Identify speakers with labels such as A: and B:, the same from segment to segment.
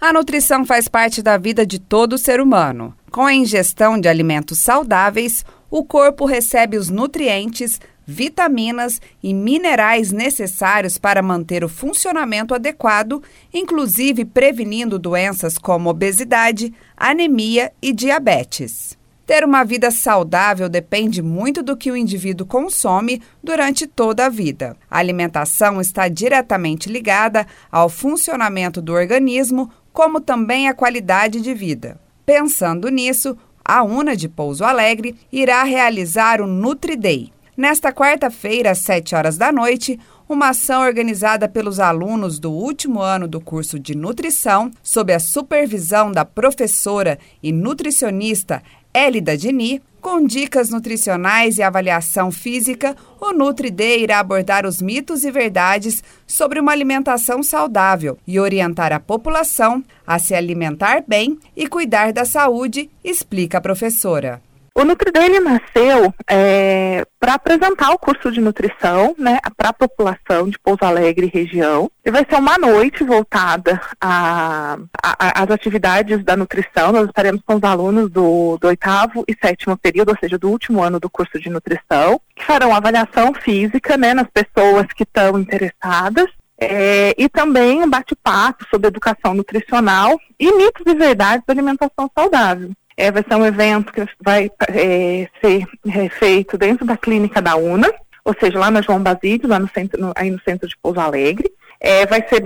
A: A nutrição faz parte da vida de todo ser humano. Com a ingestão de alimentos saudáveis, o corpo recebe os nutrientes, vitaminas e minerais necessários para manter o funcionamento adequado, inclusive prevenindo doenças como obesidade, anemia e diabetes. Ter uma vida saudável depende muito do que o indivíduo consome durante toda a vida. A alimentação está diretamente ligada ao funcionamento do organismo, como também a qualidade de vida. Pensando nisso, a UNA de Pouso Alegre irá realizar o NutriDay. Nesta quarta-feira, às 7 horas da noite, uma ação organizada pelos alunos do último ano do curso de nutrição, sob a supervisão da professora e nutricionista Elida Dini, com dicas nutricionais e avaliação física, o NutriD irá abordar os mitos e verdades sobre uma alimentação saudável e orientar a população a se alimentar bem e cuidar da saúde, explica a professora.
B: O NutriDay nasceu é, para apresentar o curso de nutrição né, para a população de Pouso Alegre e região. E vai ser uma noite voltada às atividades da nutrição. Nós estaremos com os alunos do, oitavo e sétimo período, ou seja, do último ano do curso de nutrição, que farão avaliação física né, nas pessoas que estão interessadas. É, e também um bate-papo sobre educação nutricional e mitos e verdades da alimentação saudável. É, vai ser um evento que vai é, ser é, feito dentro da clínica da UNA, ou seja, lá na João Basílio, lá no centro, no, aí no centro de Pouso Alegre. É, vai ser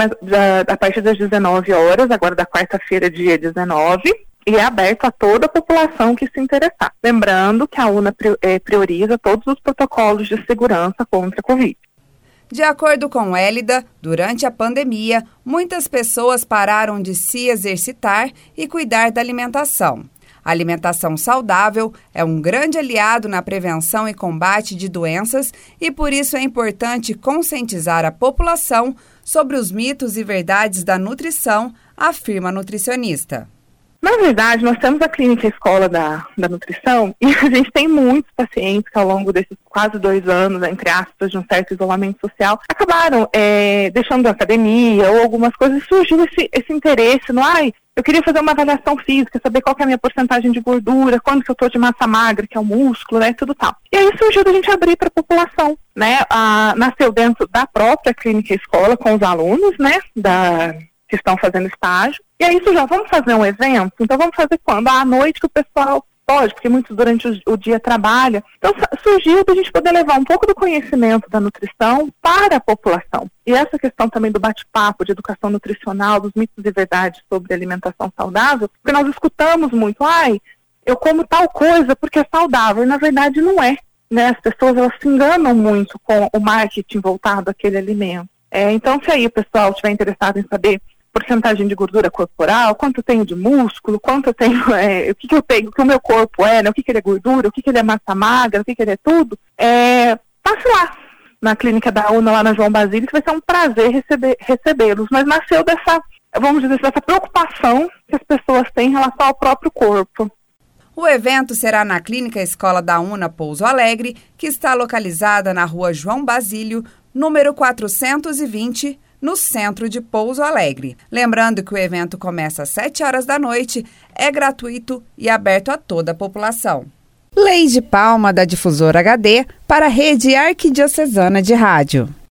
B: a partir das 19 horas, agora da quarta-feira, dia 19, e é aberto a toda a população que se interessar. Lembrando que a UNA é, prioriza todos os protocolos de segurança contra a Covid.
A: De acordo com Hélida, durante a pandemia, muitas pessoas pararam de se exercitar e cuidar da alimentação. A alimentação saudável é um grande aliado na prevenção e combate de doenças e por isso é importante conscientizar a população sobre os mitos e verdades da nutrição, afirma a nutricionista.
B: Na verdade, nós temos a clínica escola da, da nutrição e a gente tem muitos pacientes que ao longo desses quase dois anos, entre aspas, de um certo isolamento social, acabaram é, deixando a academia ou algumas coisas, surgiu esse, esse interesse no, ai, eu queria fazer uma avaliação física, saber qual é a minha porcentagem de gordura, quando que eu estou de massa magra, que é o músculo, né, tudo tal. E aí surgiu a gente abrir para a população, né, a, nasceu dentro da própria clínica escola com os alunos, né, da que estão fazendo estágio. E aí, isso já vamos fazer um evento? Então, vamos fazer quando? À noite que o pessoal pode, porque muitos durante o, dia trabalha. Então, surgiu para a gente poder levar um pouco do conhecimento da nutrição para a população. E essa questão também do bate-papo, de educação nutricional, dos mitos e verdades sobre alimentação saudável, porque nós escutamos muito, ai, eu como tal coisa porque é saudável, e na verdade não é. Né? As pessoas elas se enganam muito com o marketing voltado àquele alimento. É, então, se aí o pessoal estiver interessado em saber porcentagem de gordura corporal, quanto eu tenho de músculo, quanto eu tenho, é, o que, que eu tenho, o que o meu corpo é, né, o que, que ele é gordura, o que, que ele é massa magra, o que, que ele é tudo, é, passe lá na clínica da UNA, lá na João Basílio, que vai ser um prazer receber, recebê-los. Mas nasceu dessa, vamos dizer, dessa preocupação que as pessoas têm em relação ao próprio corpo.
A: O evento será na Clínica Escola da UNA Pouso Alegre, que está localizada na rua João Basílio, número 420, no centro de Pouso Alegre. Lembrando que o evento começa às 7 horas da noite, é gratuito e aberto a toda a população. Lei de Palma da Difusora HD para a Rede Arquidiocesana de Rádio.